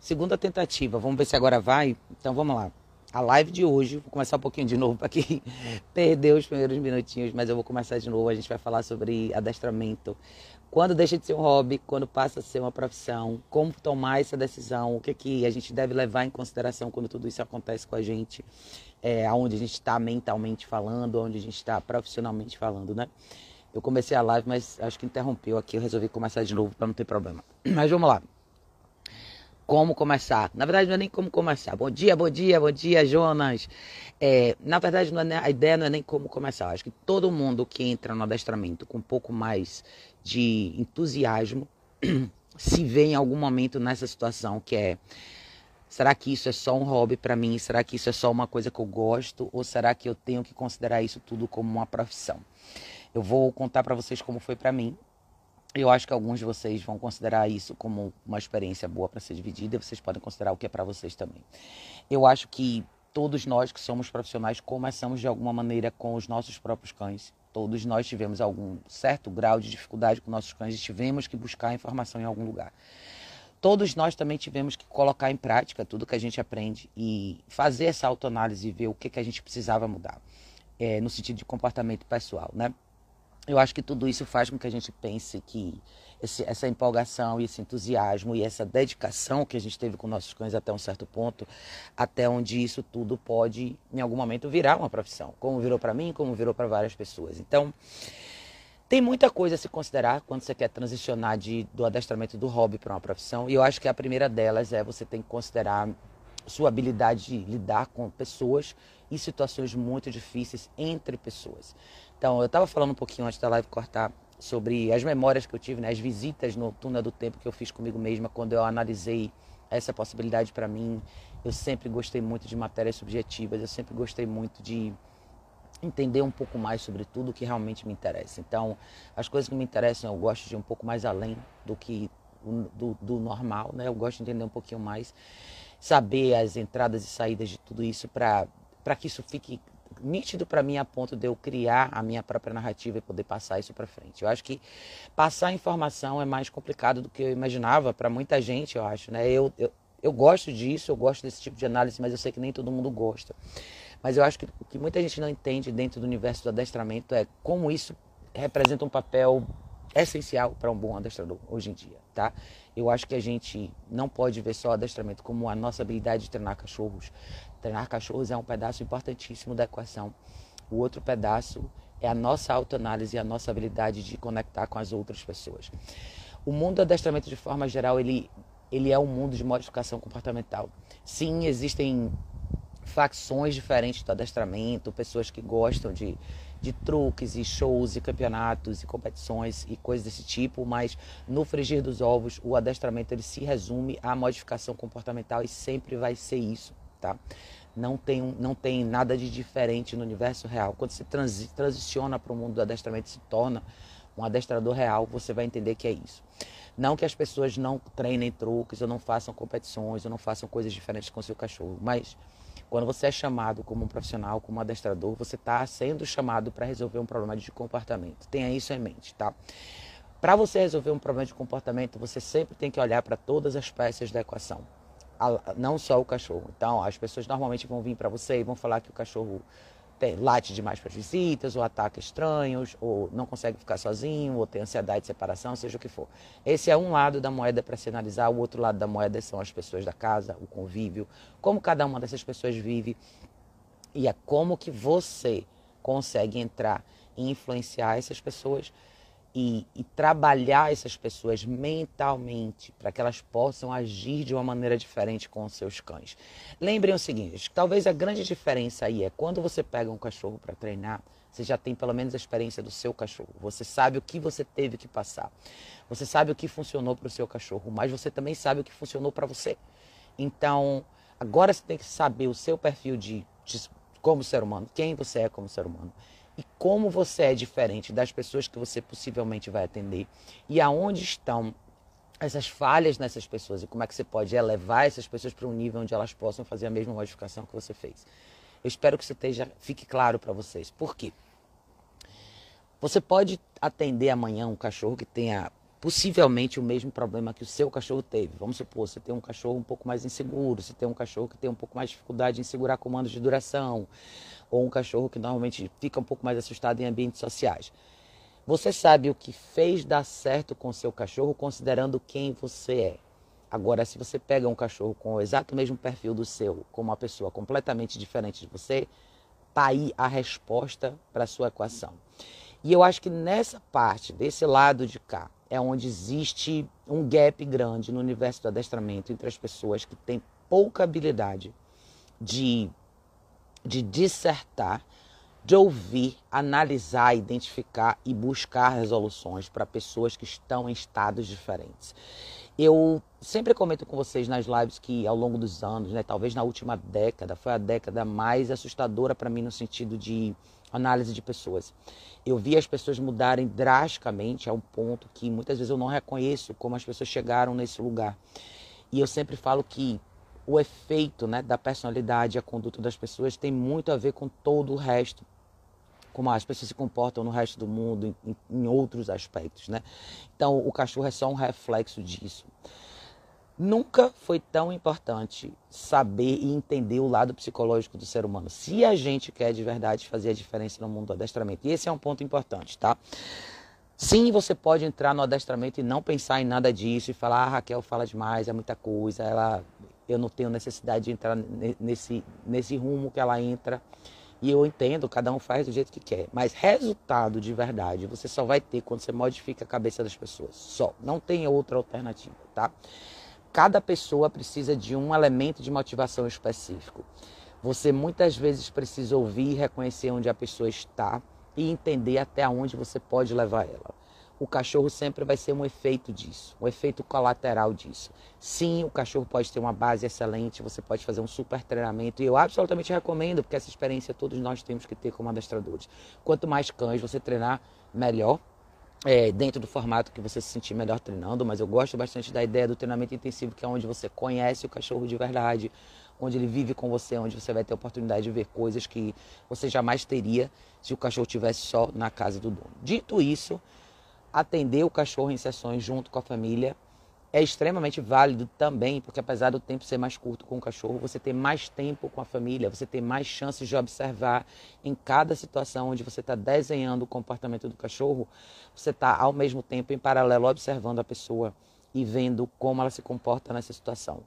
Segunda tentativa, vamos ver se agora vai. Então vamos lá. A live de hoje, vou começar um pouquinho de novo para quem perdeu os primeiros minutinhos, mas eu vou começar de novo. A gente vai falar sobre adestramento. Quando deixa de ser um hobby, quando passa a ser uma profissão, como tomar essa decisão, o que, que a gente deve levar em consideração quando tudo isso acontece com a gente, é, aonde a gente está mentalmente falando, onde a gente está profissionalmente falando, né? Eu comecei a live, mas acho que interrompeu aqui, eu resolvi começar de novo para não ter problema. Mas vamos lá como começar. Na verdade, não é nem como começar. Bom dia, bom dia, bom dia, Jonas. É, na verdade, é, a ideia não é nem como começar. Acho que todo mundo que entra no adestramento com um pouco mais de entusiasmo se vê em algum momento nessa situação que é será que isso é só um hobby para mim? Será que isso é só uma coisa que eu gosto ou será que eu tenho que considerar isso tudo como uma profissão? Eu vou contar para vocês como foi para mim eu acho que alguns de vocês vão considerar isso como uma experiência boa para ser dividida, e vocês podem considerar o que é para vocês também. Eu acho que todos nós que somos profissionais começamos de alguma maneira com os nossos próprios cães. Todos nós tivemos algum certo grau de dificuldade com nossos cães e tivemos que buscar informação em algum lugar. Todos nós também tivemos que colocar em prática tudo que a gente aprende e fazer essa autoanálise e ver o que, que a gente precisava mudar, é, no sentido de comportamento pessoal, né? Eu acho que tudo isso faz com que a gente pense que esse, essa empolgação e esse entusiasmo e essa dedicação que a gente teve com nossos cães até um certo ponto, até onde isso tudo pode, em algum momento, virar uma profissão, como virou para mim, como virou para várias pessoas. Então, tem muita coisa a se considerar quando você quer transicionar de, do adestramento do hobby para uma profissão, e eu acho que a primeira delas é você tem que considerar sua habilidade de lidar com pessoas e situações muito difíceis entre pessoas. Então, eu estava falando um pouquinho antes da live cortar sobre as memórias que eu tive, né, as visitas no túnel do tempo que eu fiz comigo mesma quando eu analisei essa possibilidade para mim. Eu sempre gostei muito de matérias subjetivas, eu sempre gostei muito de entender um pouco mais sobre tudo que realmente me interessa. Então, as coisas que me interessam, eu gosto de ir um pouco mais além do que do, do normal, né? Eu gosto de entender um pouquinho mais, saber as entradas e saídas de tudo isso para que isso fique nítido para mim a ponto de eu criar a minha própria narrativa e poder passar isso para frente. Eu acho que passar informação é mais complicado do que eu imaginava para muita gente, eu acho, né? Eu, eu, eu gosto disso, eu gosto desse tipo de análise, mas eu sei que nem todo mundo gosta. Mas eu acho que o que muita gente não entende dentro do universo do adestramento é como isso representa um papel essencial para um bom adestrador hoje em dia, tá? Eu acho que a gente não pode ver só o adestramento como a nossa habilidade de treinar cachorros. Treinar cachorros é um pedaço importantíssimo da equação. O outro pedaço é a nossa autoanálise a nossa habilidade de conectar com as outras pessoas. O mundo do adestramento, de forma geral, ele, ele é um mundo de modificação comportamental. Sim, existem facções diferentes do adestramento, pessoas que gostam de de truques e shows e campeonatos e competições e coisas desse tipo, mas no frigir dos ovos o adestramento ele se resume à modificação comportamental e sempre vai ser isso, tá? Não tem, não tem nada de diferente no universo real. Quando você transi, transiciona para o mundo do adestramento se torna um adestrador real, você vai entender que é isso. Não que as pessoas não treinem truques ou não façam competições ou não façam coisas diferentes com seu cachorro, mas quando você é chamado como um profissional, como um adestrador, você está sendo chamado para resolver um problema de comportamento. Tenha isso em mente, tá? Para você resolver um problema de comportamento, você sempre tem que olhar para todas as peças da equação, não só o cachorro. Então, as pessoas normalmente vão vir para você e vão falar que o cachorro tem, late demais para as visitas, ou ataca estranhos, ou não consegue ficar sozinho, ou tem ansiedade de separação, seja o que for. Esse é um lado da moeda para se analisar, o outro lado da moeda são as pessoas da casa, o convívio, como cada uma dessas pessoas vive e é como que você consegue entrar e influenciar essas pessoas e, e trabalhar essas pessoas mentalmente para que elas possam agir de uma maneira diferente com os seus cães. Lembrem o seguinte: talvez a grande diferença aí é quando você pega um cachorro para treinar, você já tem pelo menos a experiência do seu cachorro. Você sabe o que você teve que passar. Você sabe o que funcionou para o seu cachorro, mas você também sabe o que funcionou para você. Então, agora você tem que saber o seu perfil de, de como ser humano, quem você é como ser humano e como você é diferente das pessoas que você possivelmente vai atender e aonde estão essas falhas nessas pessoas e como é que você pode elevar essas pessoas para um nível onde elas possam fazer a mesma modificação que você fez. Eu espero que isso esteja, fique claro para vocês. Por quê? Você pode atender amanhã um cachorro que tenha possivelmente o mesmo problema que o seu cachorro teve. Vamos supor, você tem um cachorro um pouco mais inseguro, você tem um cachorro que tem um pouco mais de dificuldade em segurar comandos de duração, ou um cachorro que normalmente fica um pouco mais assustado em ambientes sociais. Você sabe o que fez dar certo com seu cachorro considerando quem você é. Agora, se você pega um cachorro com o exato mesmo perfil do seu, com uma pessoa completamente diferente de você, tá aí a resposta para a sua equação. E eu acho que nessa parte, desse lado de cá, é onde existe um gap grande no universo do adestramento entre as pessoas que têm pouca habilidade de, de dissertar de ouvir, analisar, identificar e buscar resoluções para pessoas que estão em estados diferentes. Eu sempre comento com vocês nas lives que ao longo dos anos, né, talvez na última década, foi a década mais assustadora para mim no sentido de análise de pessoas. Eu vi as pessoas mudarem drasticamente a um ponto que muitas vezes eu não reconheço como as pessoas chegaram nesse lugar. E eu sempre falo que o efeito né, da personalidade, a conduta das pessoas tem muito a ver com todo o resto como as pessoas se comportam no resto do mundo, em, em outros aspectos, né? Então, o cachorro é só um reflexo disso. Nunca foi tão importante saber e entender o lado psicológico do ser humano. Se a gente quer de verdade fazer a diferença no mundo do adestramento. E esse é um ponto importante, tá? Sim, você pode entrar no adestramento e não pensar em nada disso e falar, ah, Raquel fala demais, é muita coisa, ela, eu não tenho necessidade de entrar nesse, nesse rumo que ela entra. E eu entendo, cada um faz do jeito que quer. Mas resultado de verdade você só vai ter quando você modifica a cabeça das pessoas. Só. Não tem outra alternativa, tá? Cada pessoa precisa de um elemento de motivação específico. Você muitas vezes precisa ouvir e reconhecer onde a pessoa está e entender até onde você pode levar ela o cachorro sempre vai ser um efeito disso, um efeito colateral disso. Sim, o cachorro pode ter uma base excelente, você pode fazer um super treinamento, e eu absolutamente recomendo, porque essa experiência todos nós temos que ter como adestradores. Quanto mais cães você treinar, melhor. É, dentro do formato que você se sentir melhor treinando, mas eu gosto bastante da ideia do treinamento intensivo, que é onde você conhece o cachorro de verdade, onde ele vive com você, onde você vai ter a oportunidade de ver coisas que você jamais teria se o cachorro estivesse só na casa do dono. Dito isso, atender o cachorro em sessões junto com a família é extremamente válido também, porque apesar do tempo ser mais curto com o cachorro, você tem mais tempo com a família, você tem mais chances de observar em cada situação onde você está desenhando o comportamento do cachorro, você está ao mesmo tempo em paralelo observando a pessoa e vendo como ela se comporta nessa situação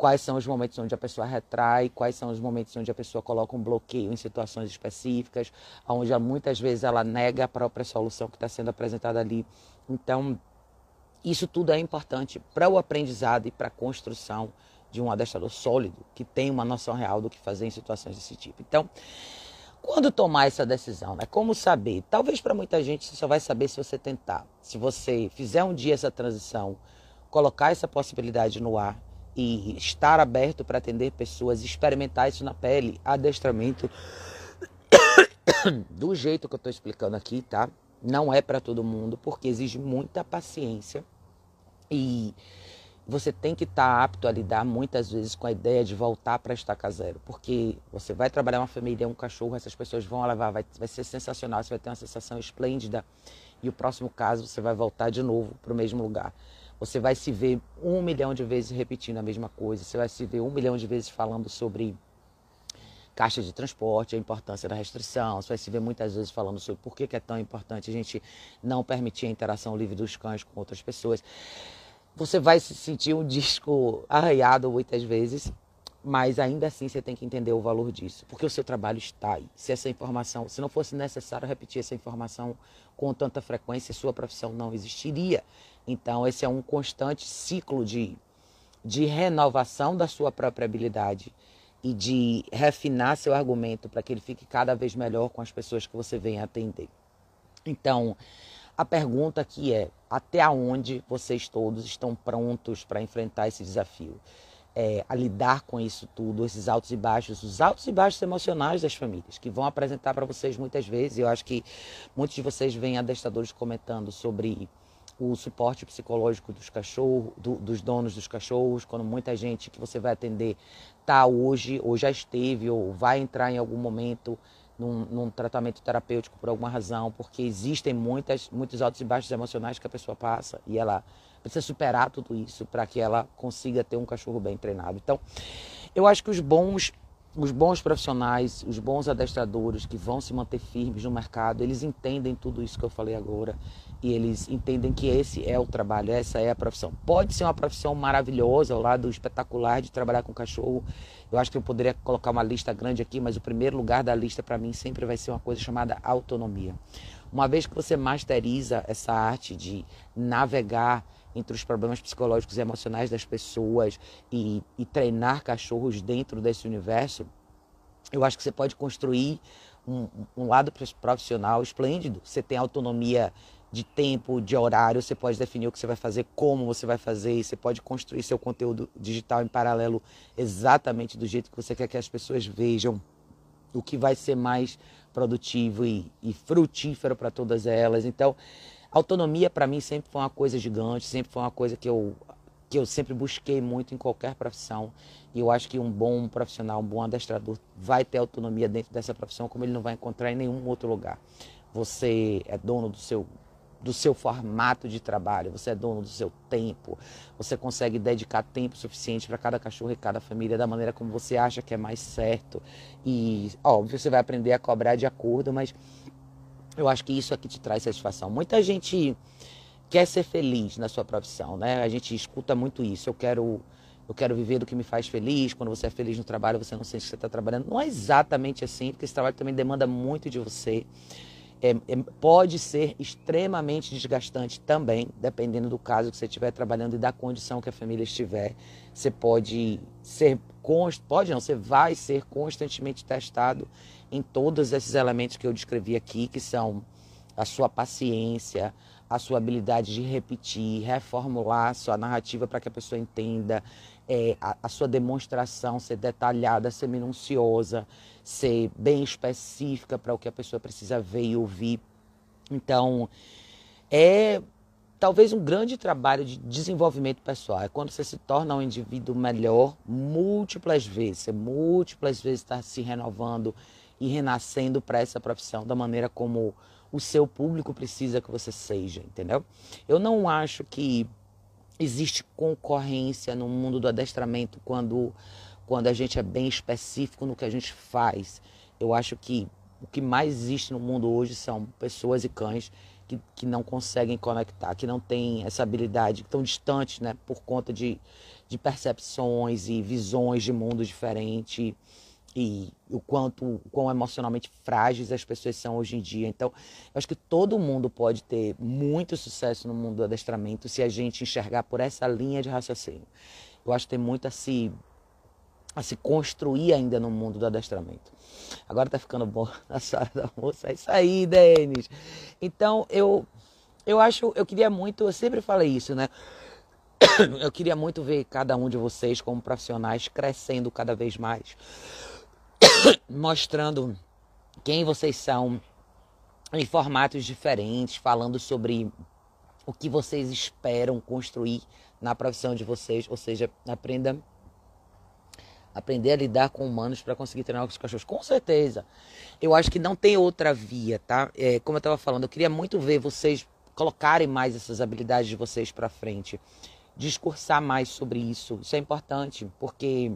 quais são os momentos onde a pessoa retrai, quais são os momentos onde a pessoa coloca um bloqueio em situações específicas, onde muitas vezes ela nega a própria solução que está sendo apresentada ali. Então, isso tudo é importante para o aprendizado e para a construção de um adestrador sólido, que tem uma noção real do que fazer em situações desse tipo. Então, quando tomar essa decisão, né? Como saber? Talvez para muita gente você só vai saber se você tentar. Se você fizer um dia essa transição, colocar essa possibilidade no ar e estar aberto para atender pessoas, experimentar isso na pele, adestramento do jeito que eu estou explicando aqui, tá? Não é para todo mundo, porque exige muita paciência e você tem que estar tá apto a lidar muitas vezes com a ideia de voltar para estaca zero, porque você vai trabalhar uma família, um cachorro, essas pessoas vão levar, vai, vai ser sensacional, você vai ter uma sensação esplêndida e o próximo caso você vai voltar de novo para o mesmo lugar. Você vai se ver um milhão de vezes repetindo a mesma coisa. Você vai se ver um milhão de vezes falando sobre caixa de transporte, a importância da restrição. Você vai se ver muitas vezes falando sobre por que é tão importante a gente não permitir a interação livre dos cães com outras pessoas. Você vai se sentir um disco arranhado muitas vezes, mas ainda assim você tem que entender o valor disso, porque o seu trabalho está aí. Se essa informação, se não fosse necessário repetir essa informação com tanta frequência, sua profissão não existiria. Então, esse é um constante ciclo de, de renovação da sua própria habilidade e de refinar seu argumento para que ele fique cada vez melhor com as pessoas que você vem atender. Então, a pergunta aqui é: até onde vocês todos estão prontos para enfrentar esse desafio? É, a lidar com isso tudo, esses altos e baixos, os altos e baixos emocionais das famílias, que vão apresentar para vocês muitas vezes. Eu acho que muitos de vocês veem adestradores comentando sobre o suporte psicológico dos cachorros, do, dos donos dos cachorros, quando muita gente que você vai atender está hoje, ou já esteve, ou vai entrar em algum momento num, num, tratamento terapêutico por alguma razão, porque existem muitas, muitos altos e baixos emocionais que a pessoa passa e ela precisa superar tudo isso para que ela consiga ter um cachorro bem treinado. Então, eu acho que os bons os bons profissionais, os bons adestradores que vão se manter firmes no mercado, eles entendem tudo isso que eu falei agora e eles entendem que esse é o trabalho, essa é a profissão. Pode ser uma profissão maravilhosa, ao lado espetacular de trabalhar com cachorro. Eu acho que eu poderia colocar uma lista grande aqui, mas o primeiro lugar da lista para mim sempre vai ser uma coisa chamada autonomia. Uma vez que você masteriza essa arte de navegar entre os problemas psicológicos e emocionais das pessoas e, e treinar cachorros dentro desse universo, eu acho que você pode construir um, um, lado profissional esplêndido. Você tem autonomia de tempo, de horário, você pode definir o que você vai fazer, como você vai fazer, você pode construir seu conteúdo digital em paralelo exatamente do jeito que você quer que as pessoas vejam, o que vai ser mais produtivo e, e frutífero para todas elas. Então, Autonomia para mim sempre foi uma coisa gigante, sempre foi uma coisa que eu que eu sempre busquei muito em qualquer profissão. E eu acho que um bom profissional, um bom adestrador vai ter autonomia dentro dessa profissão como ele não vai encontrar em nenhum outro lugar. Você é dono do seu do seu formato de trabalho, você é dono do seu tempo, você consegue dedicar tempo suficiente para cada cachorro e cada família da maneira como você acha que é mais certo. E, óbvio, você vai aprender a cobrar de acordo, mas eu acho que isso aqui te traz satisfação. Muita gente quer ser feliz na sua profissão, né? A gente escuta muito isso. Eu quero, eu quero viver do que me faz feliz. Quando você é feliz no trabalho, você não sente que você está trabalhando. Não é exatamente assim, porque esse trabalho também demanda muito de você. É, é, pode ser extremamente desgastante também, dependendo do caso que você estiver trabalhando e da condição que a família estiver. Você pode ser, pode não, você vai ser constantemente testado em todos esses elementos que eu descrevi aqui, que são a sua paciência, a sua habilidade de repetir, reformular a sua narrativa para que a pessoa entenda, é, a, a, sua demonstração ser detalhada, ser minuciosa, ser bem específica para o que a pessoa precisa ver e ouvir. Então, é talvez um grande trabalho de desenvolvimento pessoal. É quando você se torna um indivíduo melhor múltiplas vezes, você múltiplas vezes está se renovando, e renascendo para essa profissão da maneira como o seu público precisa que você seja, entendeu? Eu não acho que existe concorrência no mundo do adestramento quando, quando a gente é bem específico no que a gente faz. Eu acho que o que mais existe no mundo hoje são pessoas e cães que, que não conseguem conectar, que não têm essa habilidade, que estão distantes, né, por conta de, de percepções e visões de mundo diferente e o quanto quão emocionalmente frágeis as pessoas são hoje em dia. Então, eu acho que todo mundo pode ter muito sucesso no mundo do adestramento se a gente enxergar por essa linha de raciocínio. Eu acho que tem muito a se a se construir ainda no mundo do adestramento. Agora tá ficando bom na sala da moça. É isso aí, Denis. Então, eu eu acho, eu queria muito, eu sempre falei isso, né? Eu queria muito ver cada um de vocês como profissionais crescendo cada vez mais mostrando quem vocês são em formatos diferentes, falando sobre o que vocês esperam construir na profissão de vocês, ou seja, aprenda aprender a lidar com humanos para conseguir treinar com os cachorros. Com certeza. Eu acho que não tem outra via, tá? É, como eu estava falando, eu queria muito ver vocês colocarem mais essas habilidades de vocês para frente, discursar mais sobre isso. Isso é importante, porque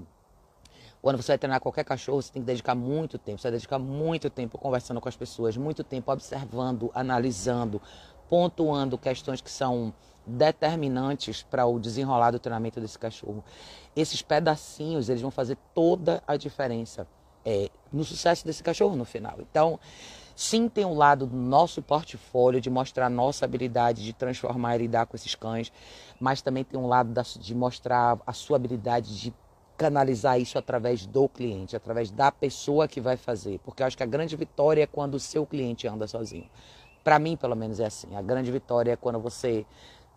quando você vai treinar qualquer cachorro, você tem que dedicar muito tempo. Você vai dedicar muito tempo conversando com as pessoas, muito tempo observando, analisando, pontuando questões que são determinantes para o desenrolar do treinamento desse cachorro. Esses pedacinhos, eles vão fazer toda a diferença é, no sucesso desse cachorro no final. Então, sim, tem um lado do nosso portfólio de mostrar a nossa habilidade de transformar e lidar com esses cães, mas também tem um lado de mostrar a sua habilidade de canalizar isso através do cliente, através da pessoa que vai fazer. Porque eu acho que a grande vitória é quando o seu cliente anda sozinho. Para mim, pelo menos, é assim. A grande vitória é quando você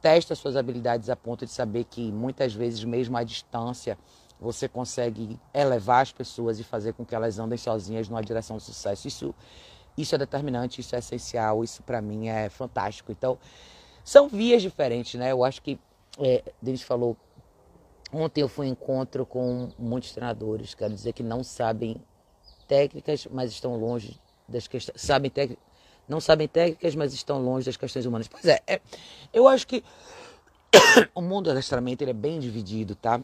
testa suas habilidades a ponto de saber que muitas vezes, mesmo à distância, você consegue elevar as pessoas e fazer com que elas andem sozinhas numa direção de sucesso. Isso, isso é determinante, isso é essencial, isso para mim é fantástico. Então, são vias diferentes, né? Eu acho que, é, Denis falou, Ontem eu fui em encontro com muitos treinadores, quero dizer que não sabem técnicas, mas estão longe das questões, sabem técnicas, não sabem técnicas, mas estão longe das questões humanas. Pois é, é eu acho que o mundo do adestramento ele é bem dividido, tá?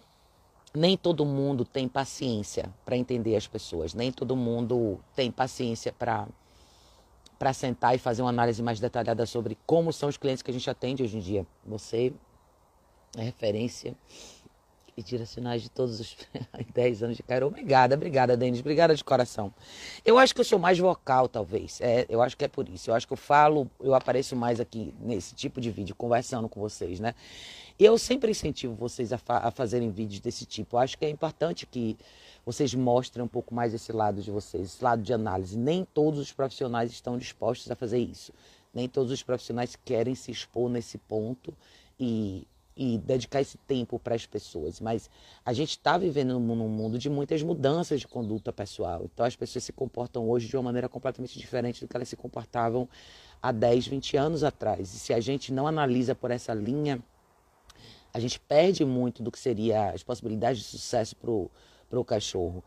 Nem todo mundo tem paciência para entender as pessoas, nem todo mundo tem paciência para para sentar e fazer uma análise mais detalhada sobre como são os clientes que a gente atende hoje em dia. Você é referência e direcionais de todos os 10 anos de carreira. Obrigada, obrigada, Denis. Obrigada de coração. Eu acho que eu sou mais vocal, talvez. É, eu acho que é por isso. Eu acho que eu falo, eu apareço mais aqui nesse tipo de vídeo, conversando com vocês, né? E eu sempre incentivo vocês a, fa a fazerem vídeos desse tipo. Eu acho que é importante que vocês mostrem um pouco mais esse lado de vocês, esse lado de análise. Nem todos os profissionais estão dispostos a fazer isso. Nem todos os profissionais querem se expor nesse ponto e e dedicar esse tempo para as pessoas. Mas a gente está vivendo num mundo de muitas mudanças de conduta pessoal. Então as pessoas se comportam hoje de uma maneira completamente diferente do que elas se comportavam há 10, 20 anos atrás. E se a gente não analisa por essa linha, a gente perde muito do que seria as possibilidades de sucesso para o cachorro.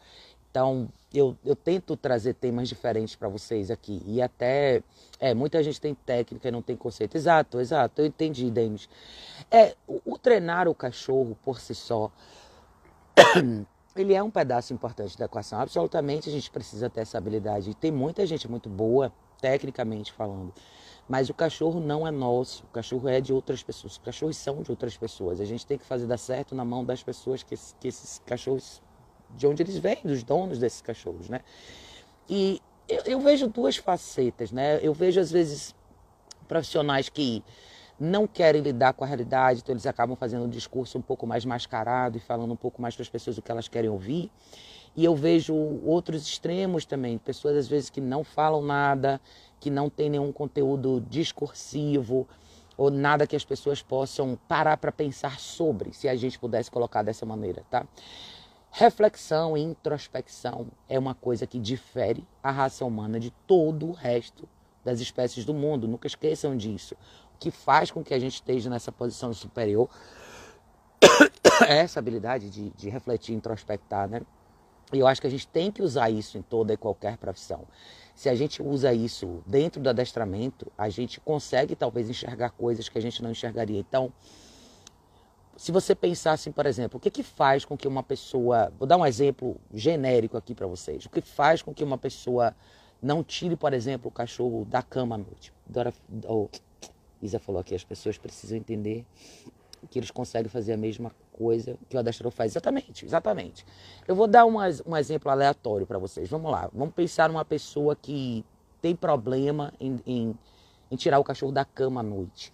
Então, eu, eu tento trazer temas diferentes para vocês aqui. E até, é, muita gente tem técnica e não tem conceito. Exato, exato, eu entendi, Denis. É, o, o treinar o cachorro por si só, ele é um pedaço importante da equação. Absolutamente a gente precisa ter essa habilidade. E tem muita gente muito boa, tecnicamente falando. Mas o cachorro não é nosso, o cachorro é de outras pessoas. Os cachorros são de outras pessoas. A gente tem que fazer dar certo na mão das pessoas que, que esses cachorros de onde eles vêm, dos donos desses cachorros, né? E eu, eu, vejo duas facetas, né? Eu vejo às vezes profissionais que não querem lidar com a realidade, então eles acabam fazendo um discurso um pouco mais mascarado e falando um pouco mais para as pessoas o que elas querem ouvir. E eu vejo outros extremos também, pessoas às vezes que não falam nada, que não tem nenhum conteúdo discursivo ou nada que as pessoas possam parar para pensar sobre, se a gente pudesse colocar dessa maneira, tá? Reflexão e introspecção é uma coisa que difere a raça humana de todo o resto das espécies do mundo. Nunca esqueçam disso. O que faz com que a gente esteja nessa posição superior é essa habilidade de, de refletir, introspectar, né? E eu acho que a gente tem que usar isso em toda e qualquer profissão. Se a gente usa isso dentro do adestramento, a gente consegue talvez enxergar coisas que a gente não enxergaria. Então, se você pensar assim, por exemplo, o que, que faz com que uma pessoa. Vou dar um exemplo genérico aqui para vocês. O que faz com que uma pessoa não tire, por exemplo, o cachorro da cama à noite? Dora, oh, Isa falou aqui: as pessoas precisam entender que eles conseguem fazer a mesma coisa que o adestrador faz. Exatamente, exatamente. Eu vou dar um, um exemplo aleatório para vocês. Vamos lá. Vamos pensar numa pessoa que tem problema em, em, em tirar o cachorro da cama à noite.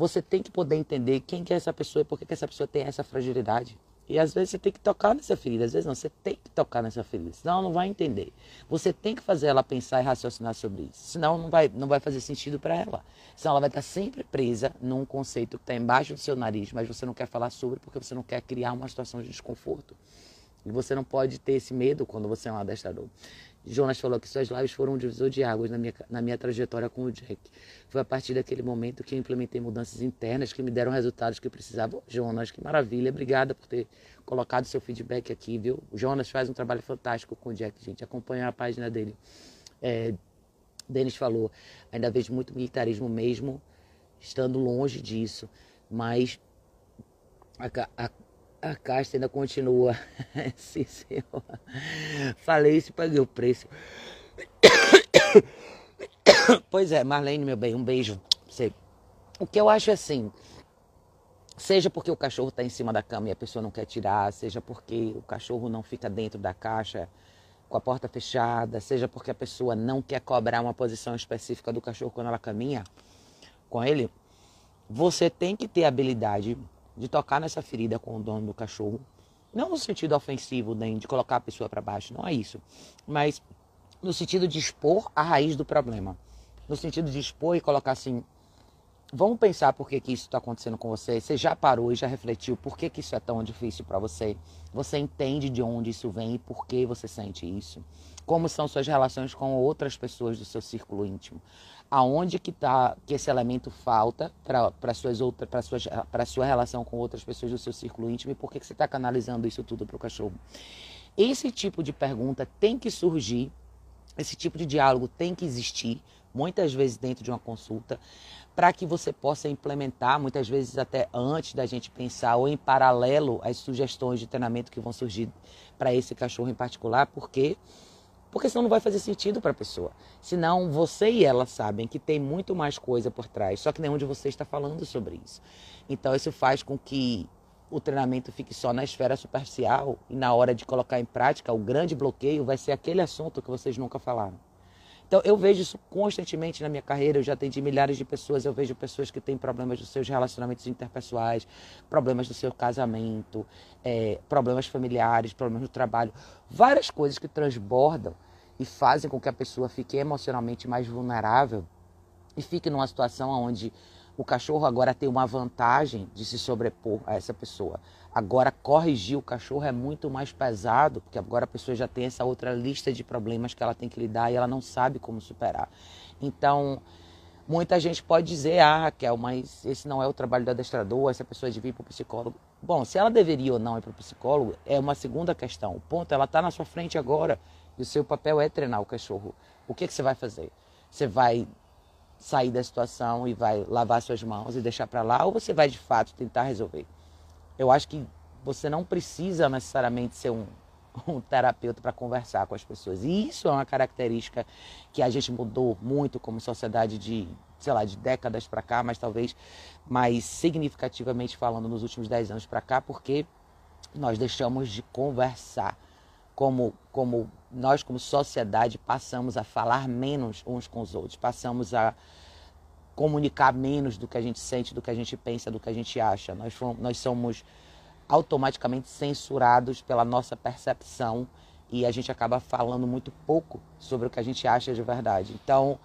Você tem que poder entender quem que é essa pessoa e por que, que essa pessoa tem essa fragilidade. E às vezes você tem que tocar nessa ferida, às vezes não, você tem que tocar nessa ferida, senão ela não vai entender. Você tem que fazer ela pensar e raciocinar sobre isso, senão não vai, não vai fazer sentido para ela. Senão ela vai estar sempre presa num conceito que está embaixo do seu nariz, mas você não quer falar sobre porque você não quer criar uma situação de desconforto. E você não pode ter esse medo quando você é um adestrador. Jonas falou que suas lives foram um divisor de águas na minha, na minha trajetória com o Jack. Foi a partir daquele momento que eu implementei mudanças internas que me deram resultados que eu precisava. Jonas, que maravilha. Obrigada por ter colocado seu feedback aqui, viu? O Jonas faz um trabalho fantástico com o Jack, gente. Acompanha a página dele. É, Denis falou, ainda vejo muito militarismo mesmo, estando longe disso. Mas a, a a casta ainda continua. Sim, senhor. Falei isso e paguei o preço. Pois é, Marlene, meu bem, um beijo. O que eu acho é assim, seja porque o cachorro está em cima da cama e a pessoa não quer tirar, seja porque o cachorro não fica dentro da caixa com a porta fechada, seja porque a pessoa não quer cobrar uma posição específica do cachorro quando ela caminha com ele, você tem que ter habilidade de tocar nessa ferida com o dono do cachorro. Não no sentido ofensivo, nem de colocar a pessoa para baixo, não é isso. Mas no sentido de expor a raiz do problema. No sentido de expor e colocar assim: vamos pensar por que, que isso está acontecendo com você. Você já parou e já refletiu por que, que isso é tão difícil para você? Você entende de onde isso vem e por que você sente isso? Como são suas relações com outras pessoas do seu círculo íntimo? Aonde que tá que esse elemento falta para suas outras para sua para sua relação com outras pessoas do seu círculo íntimo e por que, que você está canalizando isso tudo para o cachorro? Esse tipo de pergunta tem que surgir esse tipo de diálogo tem que existir, muitas vezes dentro de uma consulta, para que você possa implementar, muitas vezes até antes da gente pensar, ou em paralelo às sugestões de treinamento que vão surgir para esse cachorro em particular, porque porque senão não vai fazer sentido para a pessoa. Senão você e ela sabem que tem muito mais coisa por trás, só que nenhum de vocês está falando sobre isso. Então isso faz com que o treinamento fique só na esfera superficial e na hora de colocar em prática, o grande bloqueio vai ser aquele assunto que vocês nunca falaram. Então eu vejo isso constantemente na minha carreira, eu já atendi milhares de pessoas, eu vejo pessoas que têm problemas nos seus relacionamentos interpessoais, problemas no seu casamento, é, problemas familiares, problemas no trabalho, várias coisas que transbordam e fazem com que a pessoa fique emocionalmente mais vulnerável e fique numa situação onde o cachorro agora tem uma vantagem de se sobrepor a essa pessoa. Agora, corrigir o cachorro é muito mais pesado, porque agora a pessoa já tem essa outra lista de problemas que ela tem que lidar e ela não sabe como superar. Então, muita gente pode dizer, ah, Raquel, mas esse não é o trabalho do adestrador, essa pessoa devia ir para o psicólogo. Bom, se ela deveria ou não ir para o psicólogo é uma segunda questão. O ponto, ela está na sua frente agora e o seu papel é treinar o cachorro. O que, que você vai fazer? Você vai sair da situação e vai lavar suas mãos e deixar para lá, ou você vai de fato tentar resolver? Eu acho que você não precisa necessariamente ser um, um terapeuta para conversar com as pessoas. E isso é uma característica que a gente mudou muito como sociedade de, sei lá, de décadas para cá, mas talvez mais significativamente falando nos últimos dez anos para cá, porque nós deixamos de conversar como, como nós, como sociedade, passamos a falar menos uns com os outros, passamos a comunicar menos do que a gente sente, do que a gente pensa, do que a gente acha. Nós, nós somos automaticamente censurados pela nossa percepção e a gente acaba falando muito pouco sobre o que a gente acha de verdade. Então,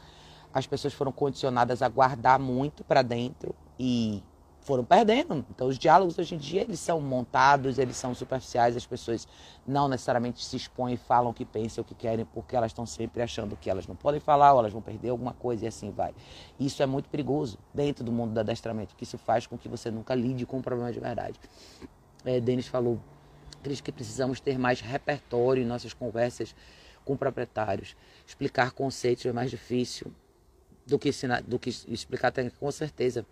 as pessoas foram condicionadas a guardar muito para dentro e foram perdendo. Então, os diálogos hoje em dia, eles são montados, eles são superficiais, as pessoas não necessariamente se expõem falam o que pensam, o que querem, porque elas estão sempre achando que elas não podem falar ou elas vão perder alguma coisa e assim vai. Isso é muito perigoso dentro do mundo do adestramento, porque isso faz com que você nunca lide com um problema de verdade. É, Denis falou, Cris, que precisamos ter mais repertório em nossas conversas com proprietários. Explicar conceitos é mais difícil do que, ensinar, do que explicar, com certeza.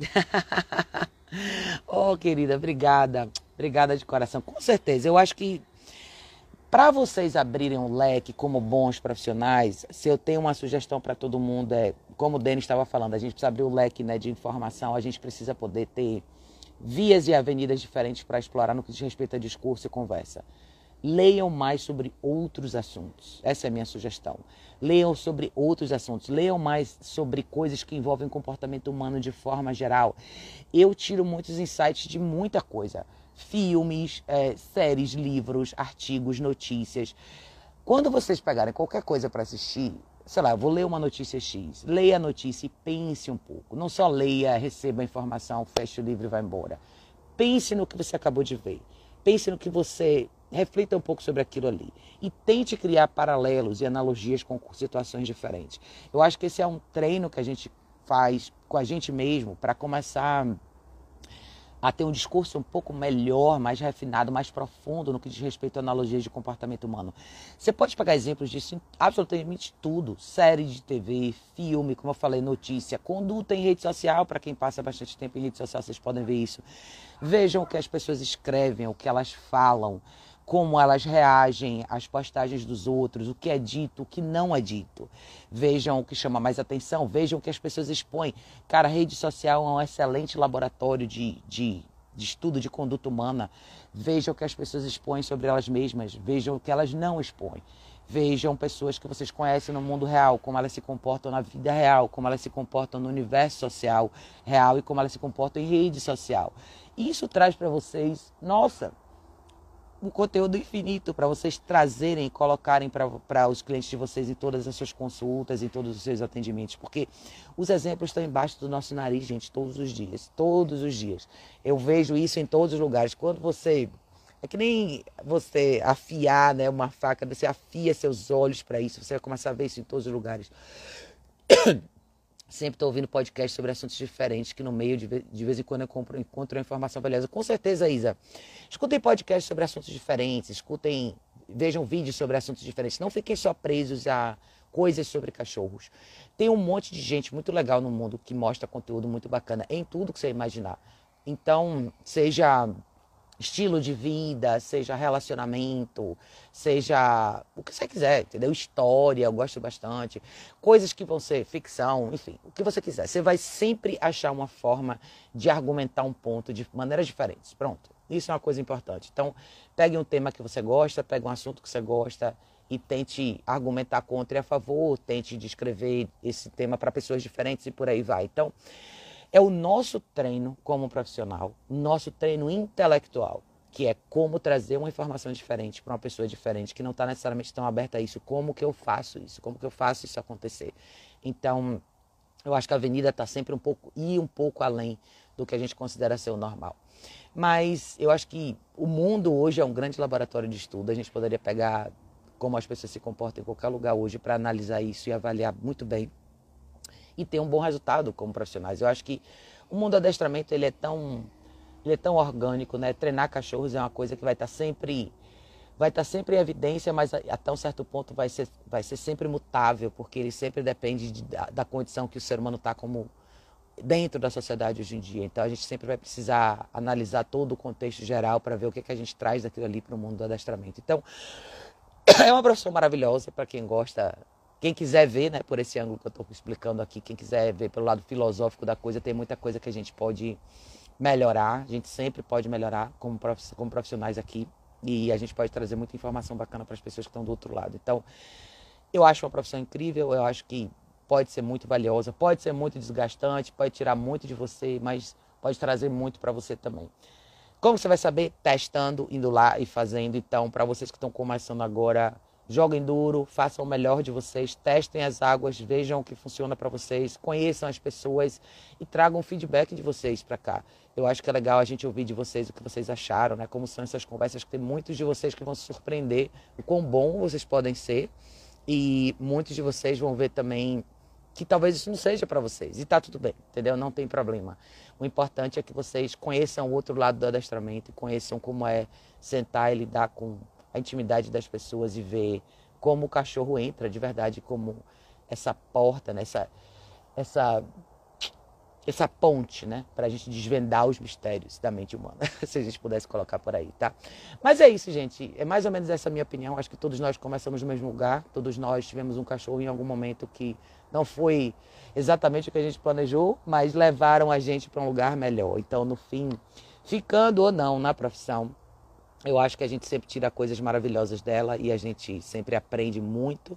oh, querida, obrigada. Obrigada de coração. Com certeza. Eu acho que para vocês abrirem um leque como bons profissionais, se eu tenho uma sugestão para todo mundo é, como o Denis estava falando, a gente precisa abrir o um leque né, de informação, a gente precisa poder ter vias e avenidas diferentes para explorar no que diz respeito a discurso e conversa. Leiam mais sobre outros assuntos. Essa é a minha sugestão. Leiam sobre outros assuntos. Leiam mais sobre coisas que envolvem comportamento humano de forma geral. Eu tiro muitos insights de muita coisa: filmes, é, séries, livros, artigos, notícias. Quando vocês pegarem qualquer coisa para assistir, sei lá, vou ler uma notícia X. Leia a notícia e pense um pouco. Não só leia, receba a informação, feche o livro e vá embora. Pense no que você acabou de ver. Pense no que você reflita um pouco sobre aquilo ali e tente criar paralelos e analogias com situações diferentes. Eu acho que esse é um treino que a gente faz com a gente mesmo para começar a ter um discurso um pouco melhor, mais refinado, mais profundo no que diz respeito a analogias de comportamento humano. Você pode pegar exemplos disso em absolutamente tudo: série de TV, filme, como eu falei, notícia, conduta em rede social. Para quem passa bastante tempo em rede social, vocês podem ver isso. Vejam o que as pessoas escrevem, o que elas falam como elas reagem às postagens dos outros, o que é dito, o que não é dito. Vejam o que chama mais atenção, vejam o que as pessoas expõem. Cara, a rede social é um excelente laboratório de, de, de estudo de conduta humana. Vejam o que as pessoas expõem sobre elas mesmas, vejam o que elas não expõem. Vejam pessoas que vocês conhecem no mundo real, como elas se comportam na vida real, como elas se comportam no universo social real e como elas se comportam em rede social. Isso traz para vocês, nossa, um conteúdo infinito para vocês trazerem e colocarem para os clientes de vocês em todas as suas consultas, em todos os seus atendimentos, porque os exemplos estão embaixo do nosso nariz, gente, todos os dias, todos os dias. Eu vejo isso em todos os lugares. Quando você é que nem você afiar né, uma faca, você afia seus olhos para isso, você vai começar a ver isso em todos os lugares. Sempre estou ouvindo podcast sobre assuntos diferentes, que no meio, de de vez em quando, eu compro, encontro uma informação valiosa. Com certeza, Isa. Escutem podcast sobre assuntos diferentes, escutem vejam vídeos sobre assuntos diferentes. Não fiquem só presos a coisas sobre cachorros. Tem um monte de gente muito legal no mundo que mostra conteúdo muito bacana em tudo que você imaginar. Então, seja estilo de vida, seja relacionamento, seja o que você quiser, entendeu? História, eu gosto bastante. Coisas que vão ser ficção, enfim, o que você quiser. Você vai sempre achar uma forma de argumentar um ponto de maneiras diferentes. Pronto. Isso é uma coisa importante. Então, pegue um tema que você gosta, pegue um assunto que você gosta e tente argumentar contra e a favor, tente descrever esse tema para pessoas diferentes e por aí vai. Então, é o nosso treino como profissional, nosso treino intelectual, que é como trazer uma informação diferente para uma pessoa diferente, que não está necessariamente tão aberta a isso. Como que eu faço isso? Como que eu faço isso acontecer? Então, eu acho que a avenida está sempre um pouco, e um pouco além do que a gente considera ser o normal. Mas eu acho que o mundo hoje é um grande laboratório de estudo. A gente poderia pegar como as pessoas se comportam em qualquer lugar hoje para analisar isso e avaliar muito bem e ter um bom resultado como profissionais. Eu acho que o mundo do adestramento ele é tão ele é tão orgânico, né? Treinar cachorros é uma coisa que vai estar tá sempre vai estar tá sempre em evidência, mas até um certo ponto vai ser vai ser sempre mutável, porque ele sempre depende de, da, da condição que o ser humano está como dentro da sociedade hoje em dia. Então a gente sempre vai precisar analisar todo o contexto geral para ver o que, que a gente traz daquilo ali para o mundo do adestramento. Então é uma profissão maravilhosa para quem gosta quem quiser ver, né, por esse ângulo que eu estou explicando aqui, quem quiser ver pelo lado filosófico da coisa, tem muita coisa que a gente pode melhorar, a gente sempre pode melhorar como, profissionais aqui e a gente pode trazer muita informação bacana para as pessoas que estão do outro lado. Então, eu acho uma profissão incrível, eu acho que pode ser muito valiosa, pode ser muito desgastante, pode tirar muito de você, mas pode trazer muito para você também. Como você vai saber? Testando, indo lá e fazendo. Então, para vocês que estão começando agora, Joguem duro, façam o melhor de vocês, testem as águas, vejam o que funciona para vocês, conheçam as pessoas e tragam feedback de vocês para cá. Eu acho que é legal a gente ouvir de vocês o que vocês acharam, né? Como são essas conversas, que tem muitos de vocês que vão se surpreender o quão bom vocês podem ser e muitos de vocês vão ver também que talvez isso não seja para vocês. E tá tudo bem, entendeu? Não tem problema. O importante é que vocês conheçam o outro lado do adestramento, conheçam como é sentar e lidar com a intimidade das pessoas e ver como o cachorro entra de verdade, como essa porta, né? essa, essa, essa ponte, né? Para a gente desvendar os mistérios da mente humana, se a gente pudesse colocar por aí, tá? Mas é isso, gente. É mais ou menos essa minha opinião. Acho que todos nós começamos no mesmo lugar, todos nós tivemos um cachorro em algum momento que não foi exatamente o que a gente planejou, mas levaram a gente para um lugar melhor. Então, no fim, ficando ou não na profissão, eu acho que a gente sempre tira coisas maravilhosas dela e a gente sempre aprende muito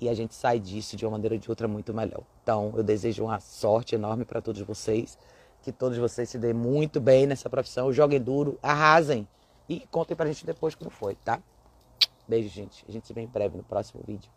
e a gente sai disso de uma maneira ou de outra muito melhor. Então, eu desejo uma sorte enorme para todos vocês, que todos vocês se dêem muito bem nessa profissão, joguem duro, arrasem e contem pra gente depois como foi, tá? Beijo, gente. A gente se vê em breve no próximo vídeo.